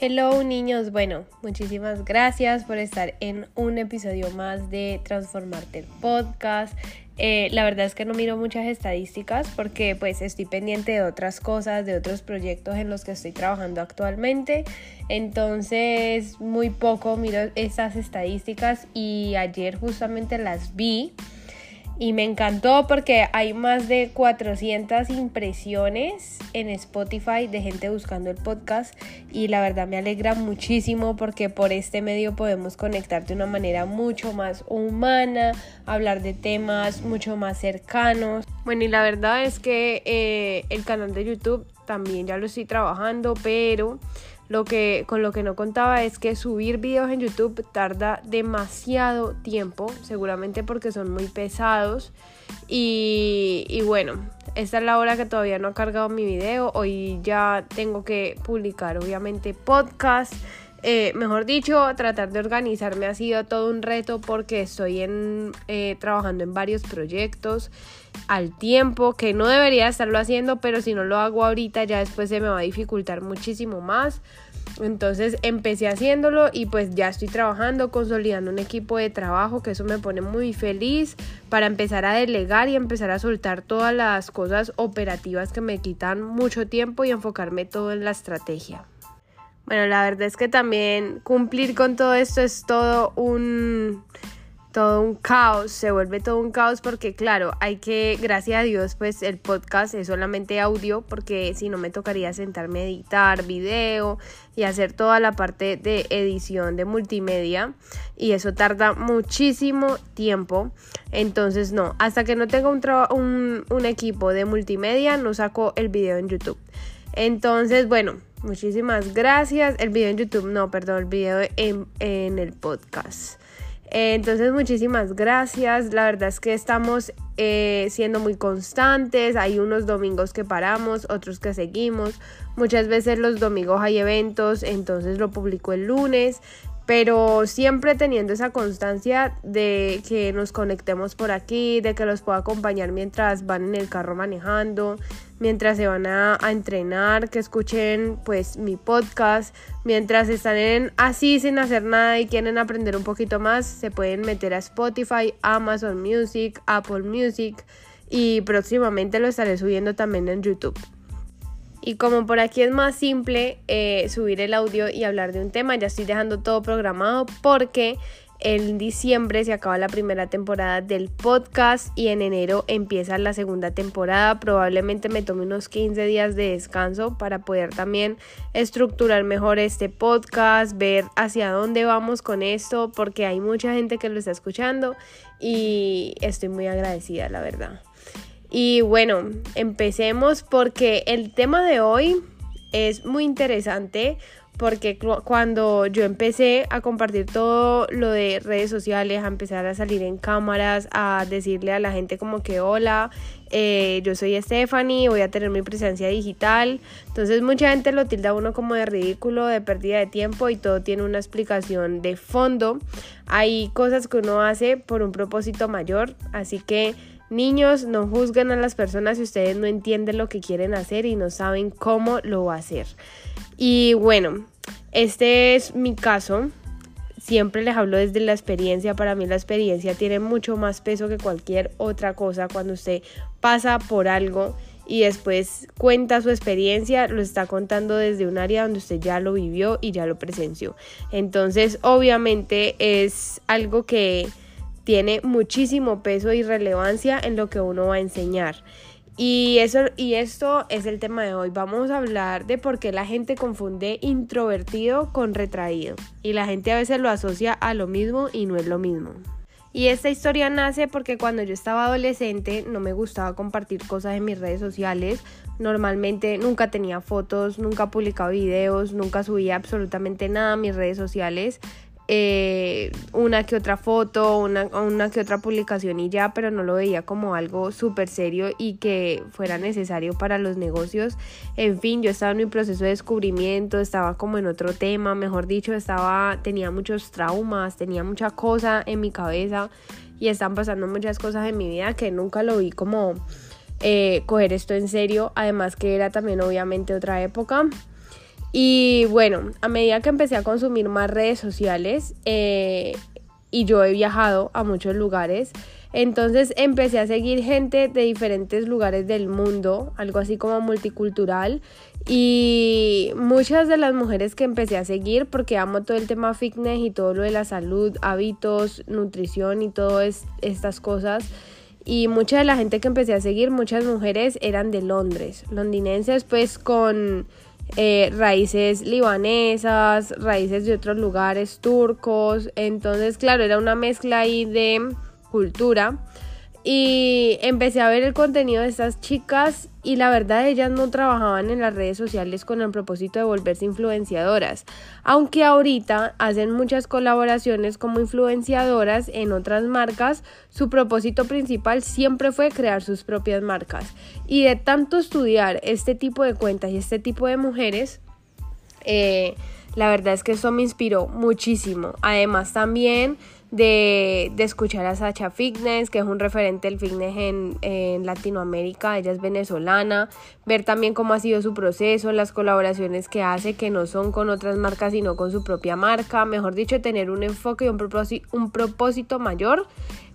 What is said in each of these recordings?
Hello niños, bueno, muchísimas gracias por estar en un episodio más de Transformarte el Podcast. Eh, la verdad es que no miro muchas estadísticas porque pues estoy pendiente de otras cosas, de otros proyectos en los que estoy trabajando actualmente. Entonces muy poco miro esas estadísticas y ayer justamente las vi y me encantó porque hay más de 400 impresiones en Spotify de gente buscando el podcast y la verdad me alegra muchísimo porque por este medio podemos conectar de una manera mucho más humana, hablar de temas mucho más cercanos. Bueno y la verdad es que eh, el canal de YouTube también ya lo estoy trabajando pero lo que, con lo que no contaba es que subir videos en YouTube tarda demasiado tiempo, seguramente porque son muy pesados. Y, y, bueno, esta es la hora que todavía no ha cargado mi video. Hoy ya tengo que publicar obviamente podcast. Eh, mejor dicho, tratar de organizarme ha sido todo un reto porque estoy en, eh, trabajando en varios proyectos al tiempo que no debería estarlo haciendo, pero si no lo hago ahorita ya después se me va a dificultar muchísimo más. Entonces empecé haciéndolo y pues ya estoy trabajando, consolidando un equipo de trabajo, que eso me pone muy feliz para empezar a delegar y empezar a soltar todas las cosas operativas que me quitan mucho tiempo y enfocarme todo en la estrategia. Bueno, la verdad es que también cumplir con todo esto es todo un todo un caos, se vuelve todo un caos porque claro, hay que, gracias a Dios, pues el podcast es solamente audio porque si no me tocaría sentarme a editar video y hacer toda la parte de edición de multimedia y eso tarda muchísimo tiempo. Entonces no, hasta que no tenga un, un, un equipo de multimedia no saco el video en YouTube. Entonces, bueno, Muchísimas gracias. El video en YouTube, no, perdón, el video en, en el podcast. Entonces, muchísimas gracias. La verdad es que estamos eh, siendo muy constantes. Hay unos domingos que paramos, otros que seguimos. Muchas veces los domingos hay eventos, entonces lo publico el lunes pero siempre teniendo esa constancia de que nos conectemos por aquí, de que los pueda acompañar mientras van en el carro manejando, mientras se van a, entrenar, que escuchen pues mi podcast, mientras están así sin hacer nada y quieren aprender un poquito más, se pueden meter a Spotify, Amazon Music, Apple Music y próximamente lo estaré subiendo también en YouTube. Y como por aquí es más simple eh, subir el audio y hablar de un tema, ya estoy dejando todo programado porque en diciembre se acaba la primera temporada del podcast y en enero empieza la segunda temporada. Probablemente me tome unos 15 días de descanso para poder también estructurar mejor este podcast, ver hacia dónde vamos con esto, porque hay mucha gente que lo está escuchando y estoy muy agradecida, la verdad. Y bueno, empecemos porque el tema de hoy es muy interesante porque cuando yo empecé a compartir todo lo de redes sociales, a empezar a salir en cámaras, a decirle a la gente como que hola, eh, yo soy Stephanie, voy a tener mi presencia digital. Entonces mucha gente lo tilda uno como de ridículo, de pérdida de tiempo y todo tiene una explicación de fondo. Hay cosas que uno hace por un propósito mayor, así que Niños, no juzguen a las personas si ustedes no entienden lo que quieren hacer y no saben cómo lo va a hacer. Y bueno, este es mi caso. Siempre les hablo desde la experiencia. Para mí la experiencia tiene mucho más peso que cualquier otra cosa. Cuando usted pasa por algo y después cuenta su experiencia, lo está contando desde un área donde usted ya lo vivió y ya lo presenció. Entonces, obviamente es algo que tiene muchísimo peso y relevancia en lo que uno va a enseñar. Y, eso, y esto es el tema de hoy. Vamos a hablar de por qué la gente confunde introvertido con retraído. Y la gente a veces lo asocia a lo mismo y no es lo mismo. Y esta historia nace porque cuando yo estaba adolescente no me gustaba compartir cosas en mis redes sociales. Normalmente nunca tenía fotos, nunca publicaba videos, nunca subía absolutamente nada a mis redes sociales. Eh, una que otra foto, una, una que otra publicación y ya, pero no lo veía como algo súper serio y que fuera necesario para los negocios. En fin, yo estaba en mi proceso de descubrimiento, estaba como en otro tema, mejor dicho, estaba, tenía muchos traumas, tenía mucha cosa en mi cabeza y están pasando muchas cosas en mi vida que nunca lo vi como eh, coger esto en serio, además que era también obviamente otra época. Y bueno, a medida que empecé a consumir más redes sociales eh, y yo he viajado a muchos lugares, entonces empecé a seguir gente de diferentes lugares del mundo, algo así como multicultural. Y muchas de las mujeres que empecé a seguir, porque amo todo el tema fitness y todo lo de la salud, hábitos, nutrición y todas estas cosas. Y mucha de la gente que empecé a seguir, muchas mujeres eran de Londres, londinenses pues con eh, raíces libanesas, raíces de otros lugares, turcos. Entonces, claro, era una mezcla ahí de cultura. Y empecé a ver el contenido de estas chicas y la verdad ellas no trabajaban en las redes sociales con el propósito de volverse influenciadoras, aunque ahorita hacen muchas colaboraciones como influenciadoras en otras marcas, su propósito principal siempre fue crear sus propias marcas. Y de tanto estudiar este tipo de cuentas y este tipo de mujeres, eh, la verdad es que eso me inspiró muchísimo. Además también de, escuchar a Sacha Fitness, que es un referente del fitness en, Latinoamérica, ella es venezolana, ver también cómo ha sido su proceso, las colaboraciones que hace, que no son con otras marcas, sino con su propia marca, mejor dicho, tener un enfoque y un propósito, mayor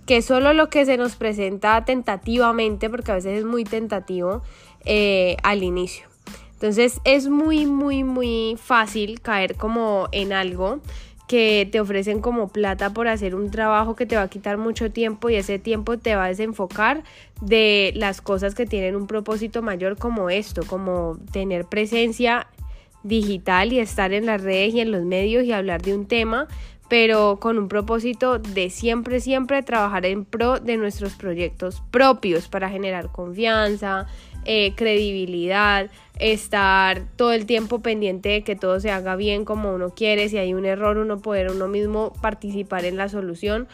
que solo lo que se nos presenta tentativamente, porque a veces es muy tentativo eh, al inicio. Entonces es muy, muy, muy fácil caer como en algo que te ofrecen como plata por hacer un trabajo que te va a quitar mucho tiempo y ese tiempo te va a desenfocar de las cosas que tienen un propósito mayor como esto, como tener presencia digital y estar en las redes y en los medios y hablar de un tema, pero con un propósito de siempre, siempre trabajar en pro de nuestros proyectos propios para generar confianza, eh, credibilidad, estar todo el tiempo pendiente de que todo se haga bien como uno quiere, si hay un error uno poder uno mismo participar en la solución.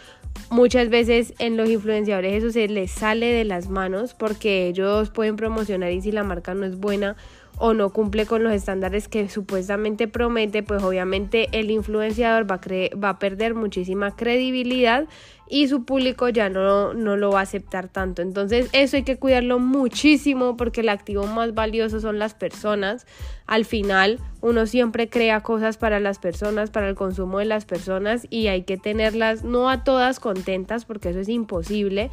Muchas veces en los influenciadores eso se les sale de las manos porque ellos pueden promocionar y si la marca no es buena o no cumple con los estándares que supuestamente promete, pues obviamente el influenciador va a, va perder muchísima credibilidad y su público ya no, no lo va a aceptar tanto. Entonces eso hay que cuidarlo muchísimo porque el activo más valioso son las personas. Al final uno siempre crea cosas para las personas, para el consumo de las personas y hay que tenerlas no a todas contentas porque eso es imposible,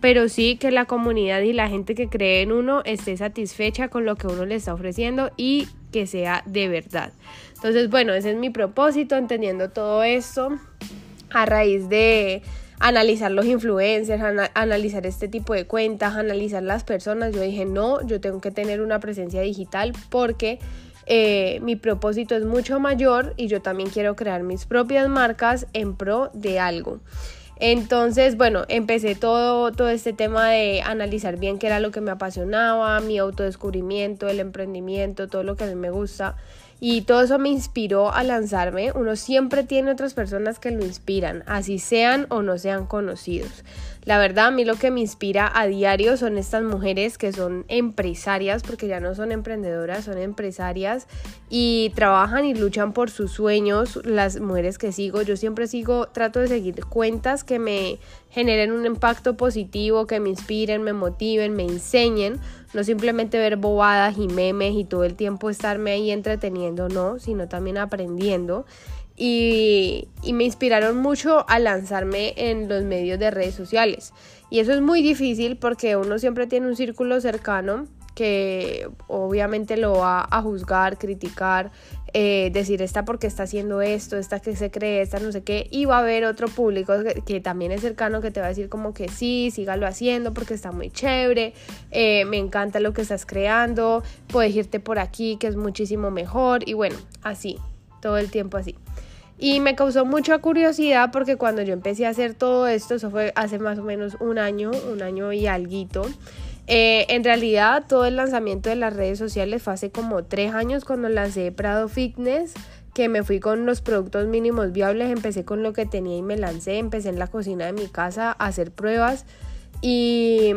pero sí que la comunidad y la gente que cree en uno esté satisfecha con lo que uno le está ofreciendo y que sea de verdad. Entonces, bueno, ese es mi propósito, entendiendo todo esto a raíz de analizar los influencers, analizar este tipo de cuentas, analizar las personas. Yo dije, no, yo tengo que tener una presencia digital porque eh, mi propósito es mucho mayor y yo también quiero crear mis propias marcas en pro de algo. Entonces, bueno, empecé todo, todo este tema de analizar bien qué era lo que me apasionaba, mi autodescubrimiento, el emprendimiento, todo lo que a mí me gusta. Y todo eso me inspiró a lanzarme. Uno siempre tiene otras personas que lo inspiran, así sean o no sean conocidos. La verdad, a mí lo que me inspira a diario son estas mujeres que son empresarias, porque ya no son emprendedoras, son empresarias y trabajan y luchan por sus sueños. Las mujeres que sigo, yo siempre sigo, trato de seguir cuentas que me generen un impacto positivo, que me inspiren, me motiven, me enseñen. No simplemente ver bobadas y memes y todo el tiempo estarme ahí entreteniendo, no, sino también aprendiendo y, me inspiraron mucho a lanzarme en los medios de redes sociales. Y eso es muy difícil porque uno siempre tiene un círculo cercano que obviamente lo va a juzgar, criticar, eh, decir esta porque está haciendo esto, esta que se cree, esta no sé qué, y va a haber otro público que, también es cercano que te va a decir como que sí, sígalo haciendo porque está muy chévere, eh, me encanta lo que estás creando, puedes irte por aquí que es muchísimo mejor y bueno, así, todo el tiempo así. Y me causó mucha curiosidad porque cuando yo empecé a hacer todo esto, eso fue hace más o menos un año, un año y alguito. Eh, en realidad todo el lanzamiento de las redes sociales fue hace como tres años cuando lancé Prado Fitness, que me fui con los productos mínimos viables, empecé con lo que tenía y me lancé, empecé en la cocina de mi casa a hacer pruebas y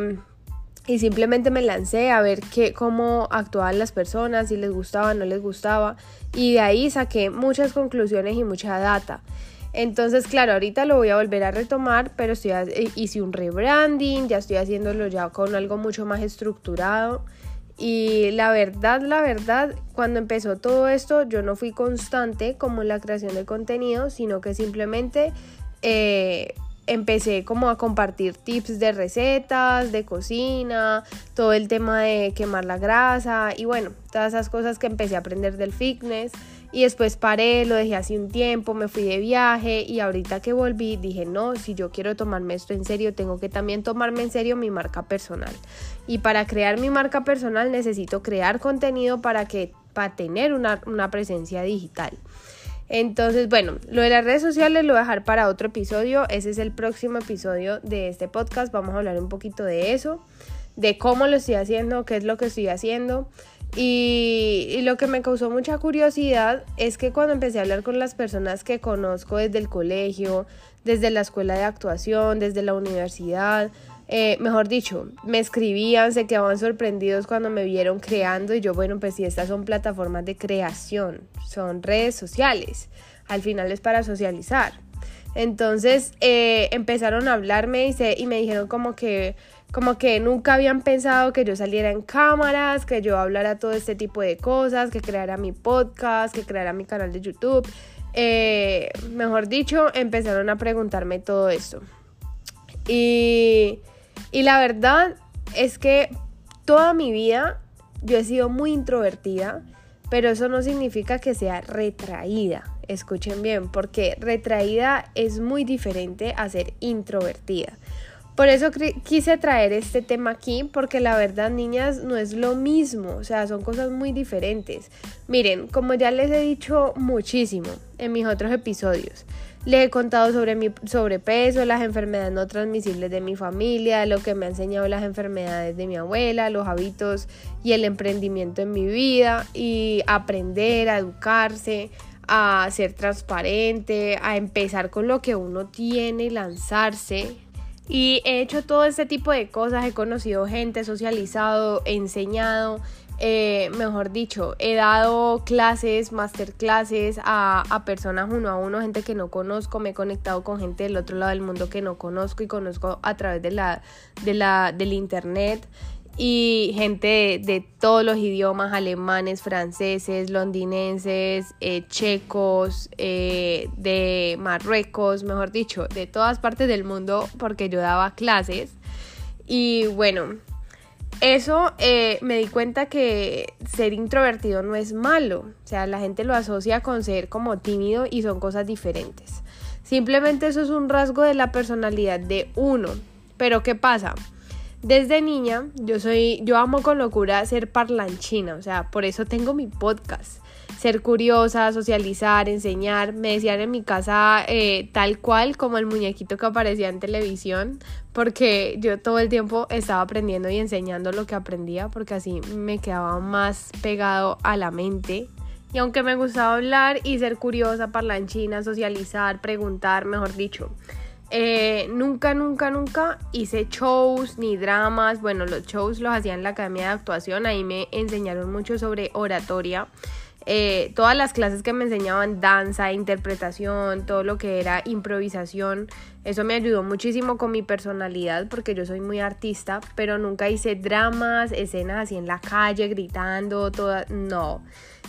y simplemente me lancé a ver qué, cómo actuaban las personas, si les gustaba, no les gustaba. Y de ahí saqué muchas conclusiones y mucha data. Entonces, claro, ahorita lo voy a volver a retomar, pero estoy, hice un rebranding, ya estoy haciéndolo ya con algo mucho más estructurado Y la verdad, la verdad, cuando empezó todo esto, yo no fui constante como en la creación de contenido, sino que simplemente eh, empecé como a compartir tips de recetas, de cocina, todo el tema de quemar la grasa y bueno, todas esas cosas que empecé a aprender del fitness. Y después paré, lo dejé hace un tiempo, me fui de viaje y ahorita que volví dije, no, si yo quiero tomarme esto en serio, tengo que también tomarme en serio mi marca personal. Y para crear mi marca personal necesito crear contenido para, que, para tener una, una presencia digital. Entonces, bueno, lo de las redes sociales lo voy a dejar para otro episodio. Ese es el próximo episodio de este podcast. Vamos a hablar un poquito de eso, de cómo lo estoy haciendo, qué es lo que estoy haciendo. Y, lo que me causó mucha curiosidad es que cuando empecé a hablar con las personas que conozco desde el colegio, desde la escuela de actuación, desde la universidad, eh, mejor dicho, me escribían, se quedaban sorprendidos cuando me vieron creando y yo, bueno, pues si estas son plataformas de creación, son redes sociales, al final es para socializar. Entonces eh, empezaron a hablarme y, me dijeron como que, como que nunca habían pensado que yo saliera en cámaras, que yo hablara todo este tipo de cosas, que creara mi podcast, que creara mi canal de YouTube. Eh, mejor dicho, empezaron a preguntarme todo esto. Y la verdad es que toda mi vida yo he sido muy introvertida, pero eso no significa que sea retraída. Escuchen bien, porque retraída es muy diferente a ser introvertida. Por eso quise traer este tema aquí, porque la verdad, niñas, no es lo mismo, o sea, son cosas muy diferentes. Miren, como ya les he dicho muchísimo en mis otros episodios, les he contado sobre mi sobrepeso, las enfermedades no transmisibles de mi familia, lo que me han enseñado las enfermedades de mi abuela, los hábitos y el emprendimiento en mi vida y aprender a educarse, a ser transparente, a empezar con lo que uno tiene, lanzarse. Y he hecho todo este tipo de cosas, he conocido gente, socializado, he enseñado, eh, mejor dicho, he dado clases, masterclasses a, a personas uno a uno, gente que no conozco, me he conectado con gente del otro lado del mundo que no conozco y conozco a través de la, de la, del internet y gente de, todos los idiomas, alemanes, franceses, londinenses, eh, checos, eh, de Marruecos, mejor dicho, de todas partes del mundo porque yo daba clases. Y bueno, eso eh, me di cuenta que ser introvertido no es malo, o sea, la gente lo asocia con ser como tímido y son cosas diferentes. Simplemente eso es un rasgo de la personalidad de uno. Pero ¿qué pasa? Desde niña yo soy, yo amo con locura ser parlanchina, o sea, por eso tengo mi podcast ser curiosa, socializar, enseñar. Me decían en mi casa eh, tal cual como el muñequito que aparecía en televisión, porque yo todo el tiempo estaba aprendiendo y enseñando lo que aprendía, porque así me quedaba más pegado a la mente. Y aunque me gustaba hablar y ser curiosa, parlanchina, socializar, preguntar, mejor dicho, eh, nunca, nunca, nunca hice shows ni dramas. Bueno, los shows los hacía en la Academia de Actuación. Ahí me enseñaron mucho sobre oratoria. Eh, todas las clases que me enseñaban danza, interpretación, todo lo que era improvisación, eso me ayudó muchísimo con mi personalidad porque yo soy muy artista, pero nunca hice dramas, escenas así en la calle gritando, toda, no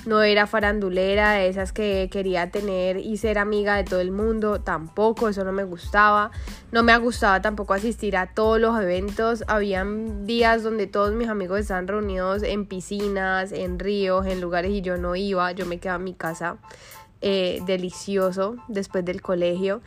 no era farandulera, de esas que quería tener y ser amiga de todo el mundo, tampoco, eso no me gustaba. No me gustaba tampoco asistir a todos los eventos. Habían días donde todos mis amigos estaban reunidos en piscinas, en ríos, en lugares y yo no iba, yo me quedaba en mi casa. Eh, delicioso después del colegio.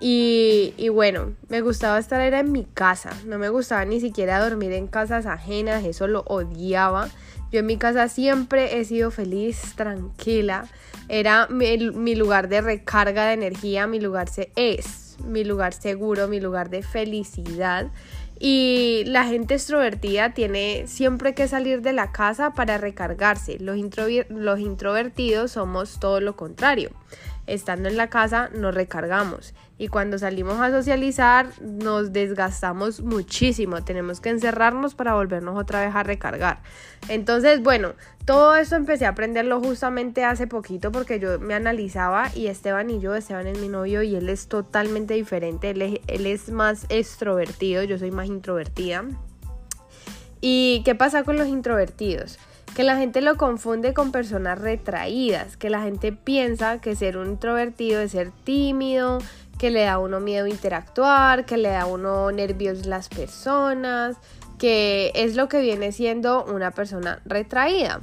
Y, y, bueno, me gustaba estar era en mi casa, no me gustaba ni siquiera dormir en casas ajenas, eso lo odiaba. Yo en mi casa siempre he sido feliz, tranquila. Era mi, lugar de recarga de energía, mi lugar se es, mi lugar seguro, mi lugar de felicidad. Y la gente extrovertida tiene siempre que salir de la casa para recargarse. Los, los introvertidos somos todo lo contrario estando en la casa nos recargamos y cuando salimos a socializar nos desgastamos muchísimo, tenemos que encerrarnos para volvernos otra vez a recargar. Entonces, bueno, todo esto empecé a aprenderlo justamente hace poquito porque yo me analizaba y Esteban y yo, Esteban es mi novio y él es totalmente diferente, él es, él es más extrovertido, yo soy más introvertida. ¿Y qué pasa con los introvertidos? Que la gente lo confunde con personas retraídas, que la gente piensa que ser un introvertido es ser tímido, que le da a uno miedo interactuar, que le da a uno nervios las personas, que es lo que viene siendo una persona retraída.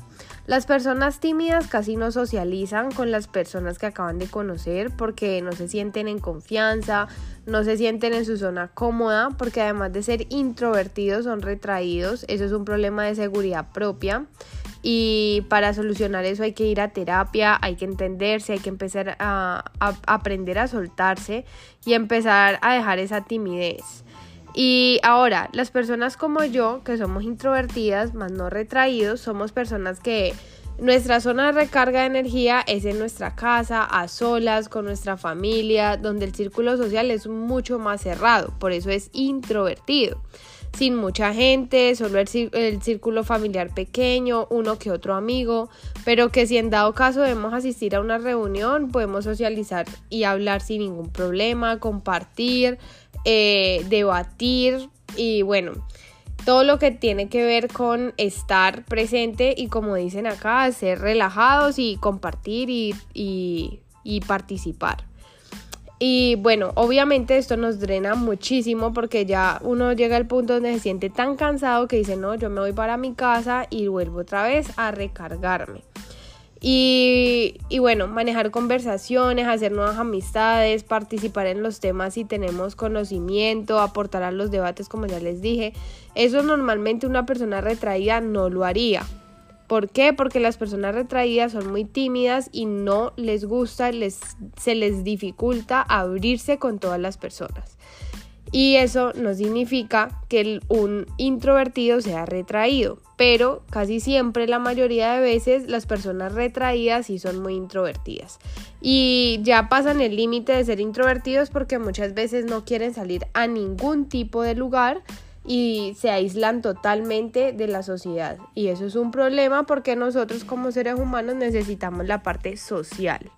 Las personas tímidas casi no socializan con las personas que acaban de conocer porque no se sienten en confianza, no se sienten en su zona cómoda, porque además de ser introvertidos son retraídos. Eso es un problema de seguridad propia. Y para solucionar eso hay que ir a terapia, hay que entenderse, hay que empezar a, aprender a soltarse y empezar a dejar esa timidez. Y ahora, las personas como yo, que somos introvertidas, más no retraídos, somos personas que nuestra zona de recarga de energía es en nuestra casa, a solas, con nuestra familia, donde el círculo social es mucho más cerrado, por eso es introvertido sin mucha gente, solo el, círculo familiar pequeño, uno que otro amigo, pero que si en dado caso debemos asistir a una reunión, podemos socializar y hablar sin ningún problema, compartir, eh, debatir y bueno, todo lo que tiene que ver con estar presente y como dicen acá, ser relajados y compartir y participar. Y bueno, obviamente esto nos drena muchísimo porque ya uno llega al punto donde se siente tan cansado que dice, no, yo me voy para mi casa y vuelvo otra vez a recargarme. Y, y, bueno, manejar conversaciones, hacer nuevas amistades, participar en los temas si tenemos conocimiento, aportar a los debates como ya les dije. Eso normalmente una persona retraída no lo haría. ¿Por qué? Porque las personas retraídas son muy tímidas y no les gusta, les, se les dificulta abrirse con todas las personas. Y eso no significa que un introvertido sea retraído, pero casi siempre, la mayoría de veces, las personas retraídas sí son muy introvertidas. Y ya pasan el límite de ser introvertidos porque muchas veces no quieren salir a ningún tipo de lugar y se aíslan totalmente de la sociedad. Y eso es un problema porque nosotros como seres humanos necesitamos la parte social.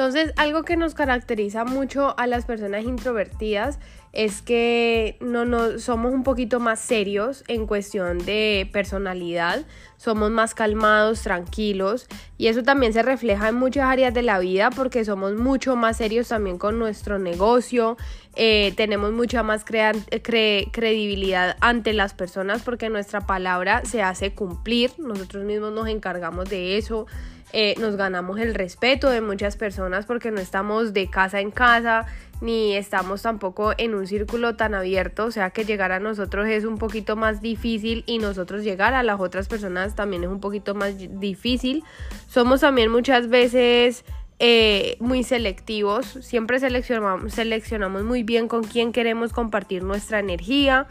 Entonces, algo que nos caracteriza mucho a las personas introvertidas es que no, no somos un poquito más serios en cuestión de personalidad, somos más calmados, tranquilos y eso también se refleja en muchas áreas de la vida porque somos mucho más serios también con nuestro negocio, eh, tenemos mucha más credibilidad ante las personas porque nuestra palabra se hace cumplir, nosotros mismos nos encargamos de eso. Eh, nos ganamos el respeto de muchas personas porque no estamos de casa en casa ni estamos tampoco en un círculo tan abierto, o sea que llegar a nosotros es un poquito más difícil y nosotros llegar a las otras personas también es un poquito más difícil. Somos también muchas veces eh, muy selectivos, siempre seleccionamos, seleccionamos muy bien con quién queremos compartir nuestra energía,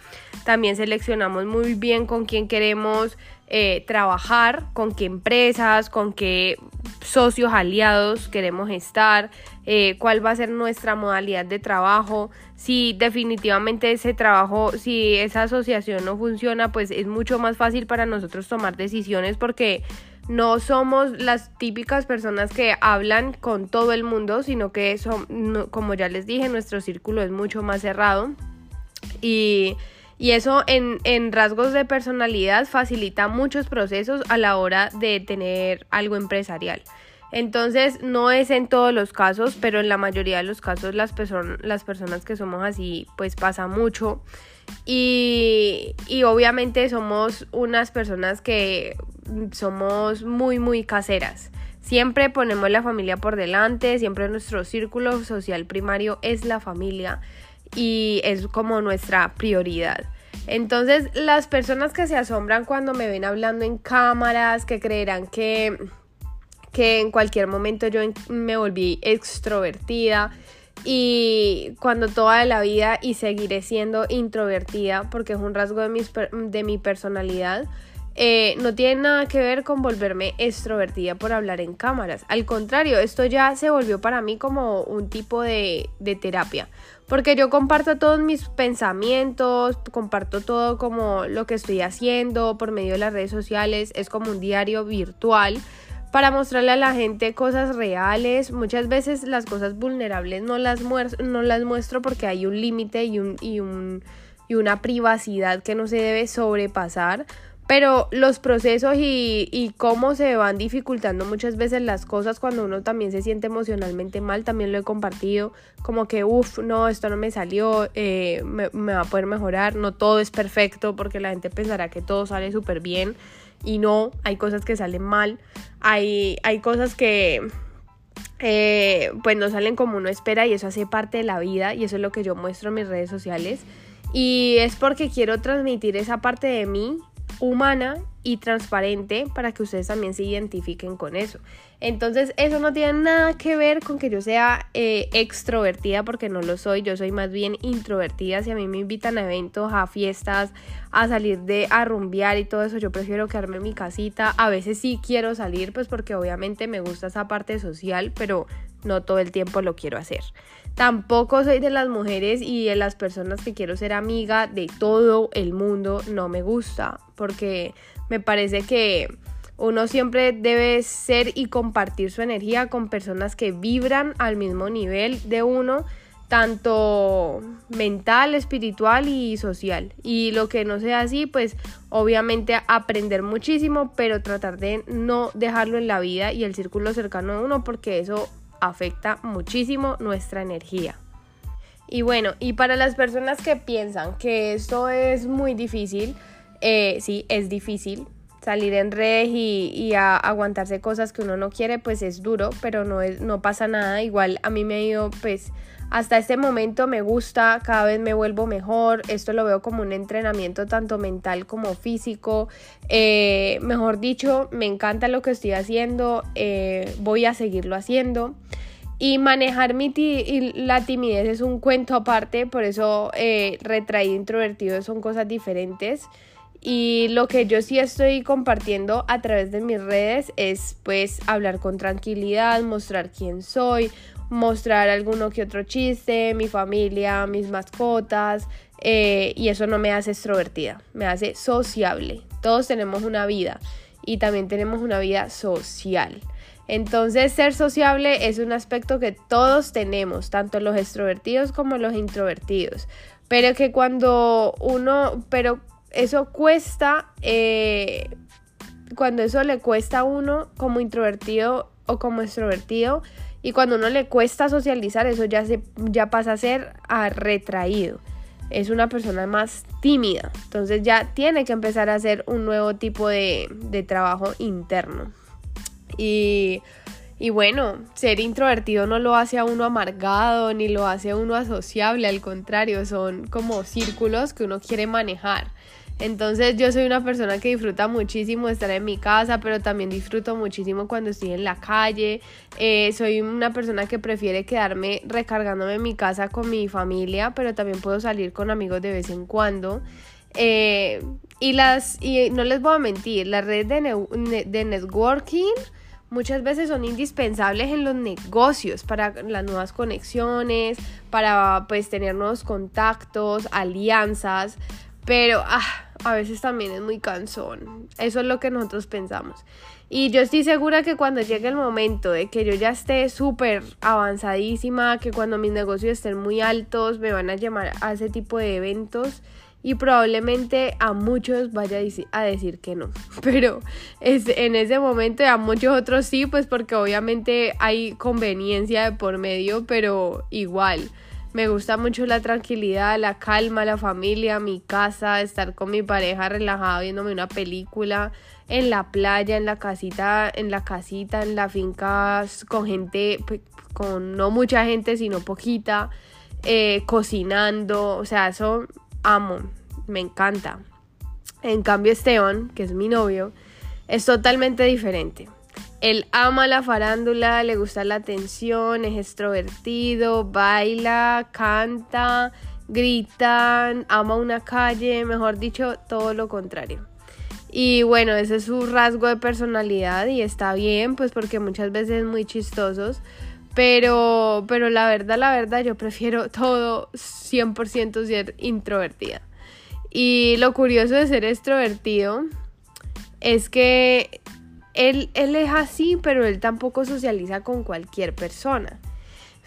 también seleccionamos muy bien con quién queremos eh, trabajar, con qué empresas, con qué socios aliados queremos estar, eh, cuál va a ser nuestra modalidad de trabajo, si definitivamente ese trabajo, si esa asociación no funciona, pues es mucho más fácil para nosotros tomar decisiones porque no somos las típicas personas que hablan con todo el mundo, sino que son, como ya les dije, nuestro círculo es mucho más cerrado y y eso en, rasgos de personalidad facilita muchos procesos a la hora de tener algo empresarial. Entonces no es en todos los casos, pero en la mayoría de los casos las, las personas que somos así pues pasa mucho. Y, y, obviamente somos unas personas que somos muy muy caseras. Siempre ponemos la familia por delante, siempre nuestro círculo social primario es la familia y es como nuestra prioridad. Entonces, las personas que se asombran cuando me ven hablando en cámaras, que creerán que, que en cualquier momento yo me volví extrovertida y cuando toda la vida y seguiré siendo introvertida porque es un rasgo de, de mi personalidad, eh, no tiene nada que ver con volverme extrovertida por hablar en cámaras. Al contrario, esto ya se volvió para mí como un tipo de, terapia. Porque yo comparto todos mis pensamientos, comparto todo como lo que estoy haciendo por medio de las redes sociales. Es como un diario virtual para mostrarle a la gente cosas reales. Muchas veces las cosas vulnerables no las, no las muestro porque hay un límite y, un, y, un, y una privacidad que no se debe sobrepasar pero los procesos y, cómo se van dificultando muchas veces las cosas cuando uno también se siente emocionalmente mal, también lo he compartido, como que, uff, no, esto no me salió, eh, me, va a poder mejorar, no todo es perfecto porque la gente pensará que todo sale súper bien y no, hay cosas que salen mal, hay, hay cosas que... Eh, pues no salen como uno espera y eso hace parte de la vida y eso es lo que yo muestro en mis redes sociales. Y es porque quiero transmitir esa parte de mí humana y transparente para que ustedes también se identifiquen con eso. Entonces eso no tiene nada que ver con que yo sea eh, extrovertida porque no lo soy, yo soy más bien introvertida. Si a mí me invitan a eventos, a fiestas, a salir de a rumbear y todo eso, yo prefiero quedarme en mi casita. A veces sí quiero salir pues porque obviamente me gusta esa parte social, pero no todo el tiempo lo quiero hacer. Tampoco soy de las mujeres y de las personas que quiero ser amiga de todo el mundo. No me gusta porque me parece que uno siempre debe ser y compartir su energía con personas que vibran al mismo nivel de uno, tanto mental, espiritual y social. Y lo que no sea así, pues obviamente aprender muchísimo, pero tratar de no dejarlo en la vida y el círculo cercano a uno, porque eso afecta muchísimo nuestra energía. Y bueno, y para las personas que piensan que esto es muy difícil, eh, sí, es difícil. Salir en redes y, aguantarse cosas que uno no quiere, pues es duro, pero no, es, no pasa nada. Igual a mí me ha ido, pues hasta este momento me gusta, cada vez me vuelvo mejor. Esto lo veo como un entrenamiento tanto mental como físico. Eh, mejor dicho, me encanta lo que estoy haciendo, eh, voy a seguirlo haciendo. Y manejar mi la timidez es un cuento aparte, por eso retraído introvertido son cosas diferentes. Y lo que yo sí estoy compartiendo a través de mis redes es pues hablar con tranquilidad, mostrar quién soy, mostrar alguno que otro chiste, mi familia, mis mascotas, eh, y eso no me hace extrovertida, me hace sociable. Todos tenemos una vida y también tenemos una vida social. Entonces, ser sociable es un aspecto que todos tenemos, tanto los extrovertidos como los introvertidos. Pero que cuando uno, pero eso cuesta, eh, cuando eso le cuesta a uno como introvertido o como extrovertido, y cuando uno le cuesta socializar, eso ya, se, ya pasa a ser a retraído. Es una persona más tímida. Entonces ya tiene que empezar a hacer un nuevo tipo de, de trabajo interno. Y, y bueno, ser introvertido no lo hace a uno amargado ni lo hace a uno asociable. Al contrario, son como círculos que uno quiere manejar. Entonces yo soy una persona que disfruta muchísimo estar en mi casa, pero también disfruto muchísimo cuando estoy en la calle. Eh, soy una persona que prefiere quedarme recargándome en mi casa con mi familia, pero también puedo salir con amigos de vez en cuando. Eh, y las y no les voy a mentir, las redes de, de networking muchas veces son indispensables en los negocios para las nuevas conexiones, para pues tener nuevos contactos, alianzas, pero ah, a veces también es muy cansón. Eso es lo que nosotros pensamos. Y yo estoy segura que cuando llegue el momento de que yo ya esté súper avanzadísima, que cuando mis negocios estén muy altos, me van a llamar a ese tipo de eventos y probablemente a muchos vaya a decir que no. Pero es, en ese momento a muchos otros sí, pues porque obviamente hay conveniencia de por medio, pero igual. Me gusta mucho la tranquilidad, la calma, la familia, mi casa, estar con mi pareja relajada viéndome una película en la playa, en la casita, en la casita, en la finca con gente, pues, con no mucha gente, sino poquita, eh, cocinando, o sea, eso amo, me encanta. En cambio Esteban, que es mi novio, es totalmente diferente. Él ama la farándula, le gusta la atención, es extrovertido, baila, canta, grita, ama una calle, mejor dicho, todo lo contrario. Y bueno, ese es su rasgo de personalidad y está bien, pues porque muchas veces es muy chistosos. Pero, pero la verdad, la verdad, yo prefiero todo 100% ser introvertida. Y lo curioso de ser extrovertido es que él, es así, pero él tampoco socializa con cualquier persona.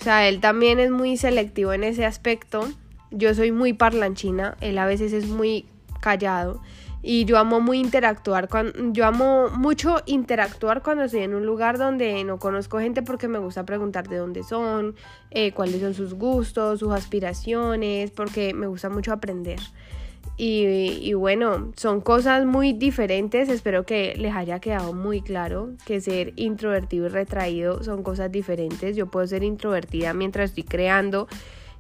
O sea, él también es muy selectivo en ese aspecto. Yo soy muy parlanchina, él a veces es muy callado. Y yo amo muy interactuar, cuando, yo amo mucho interactuar cuando estoy en un lugar donde no conozco gente porque me gusta preguntar de dónde son, eh, cuáles son sus gustos, sus aspiraciones, porque me gusta mucho aprender. Y, bueno, son cosas muy diferentes, espero que les haya quedado muy claro que ser introvertido y retraído son cosas diferentes. Yo puedo ser introvertida mientras estoy creando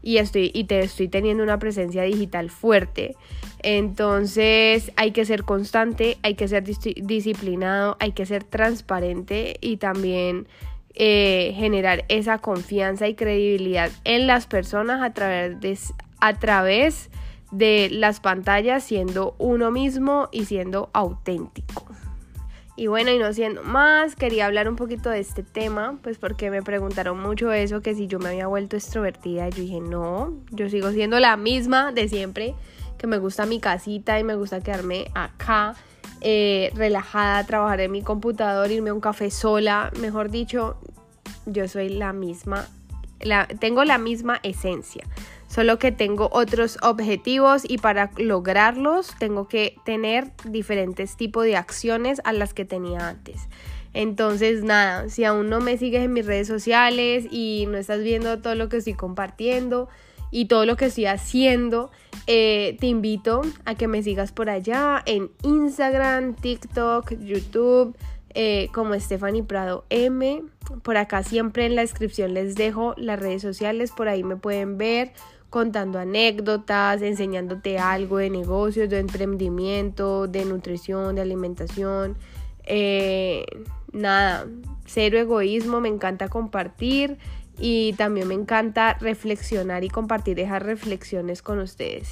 y, estoy, y te estoy teniendo una presencia digital fuerte. Entonces hay que ser constante, hay que ser disciplinado, hay que ser transparente y también eh, generar esa confianza y credibilidad en las personas a través de, a través las pantallas siendo uno mismo y siendo auténtico. Y bueno, y no siendo más, quería hablar un poquito de este tema, pues porque me preguntaron mucho eso, que si yo me había vuelto extrovertida, yo dije, no, yo sigo siendo la misma de siempre, que me gusta mi casita y me gusta quedarme acá, eh, relajada, trabajar en mi computador, irme a un café sola, mejor dicho, yo soy la misma, la, tengo la misma esencia solo que tengo otros objetivos y para lograrlos tengo que tener diferentes tipos de acciones a las que tenía antes. Entonces, nada, si aún no me sigues en mis redes sociales y no estás viendo todo lo que estoy compartiendo y todo lo que estoy haciendo, eh, te invito a que me sigas por allá en Instagram, TikTok, YouTube, eh, como Stephanie Prado M. Por acá siempre en la descripción les dejo las redes sociales, por ahí me pueden ver contando anécdotas, enseñándote algo de negocios, de emprendimiento, de nutrición, de alimentación. Eh, nada, cero egoísmo, me encanta compartir y también me encanta reflexionar y compartir esas reflexiones con ustedes.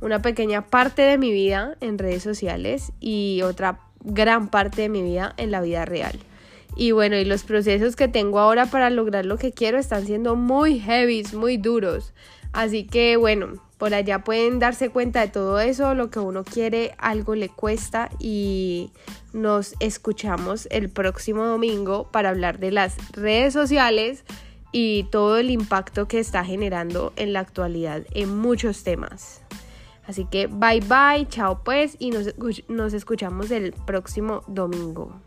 Una pequeña parte de mi vida en redes sociales y otra gran parte de mi vida en la vida real. Y bueno, y los procesos que tengo ahora para lograr lo que quiero están siendo muy heavy, muy duros. Así que bueno, por allá pueden darse cuenta de todo eso, lo que uno quiere, algo le cuesta y nos escuchamos el próximo domingo para hablar de las redes sociales y todo el impacto que está generando en la actualidad en muchos temas. Así que bye bye, chao pues y nos, escuchamos el próximo domingo.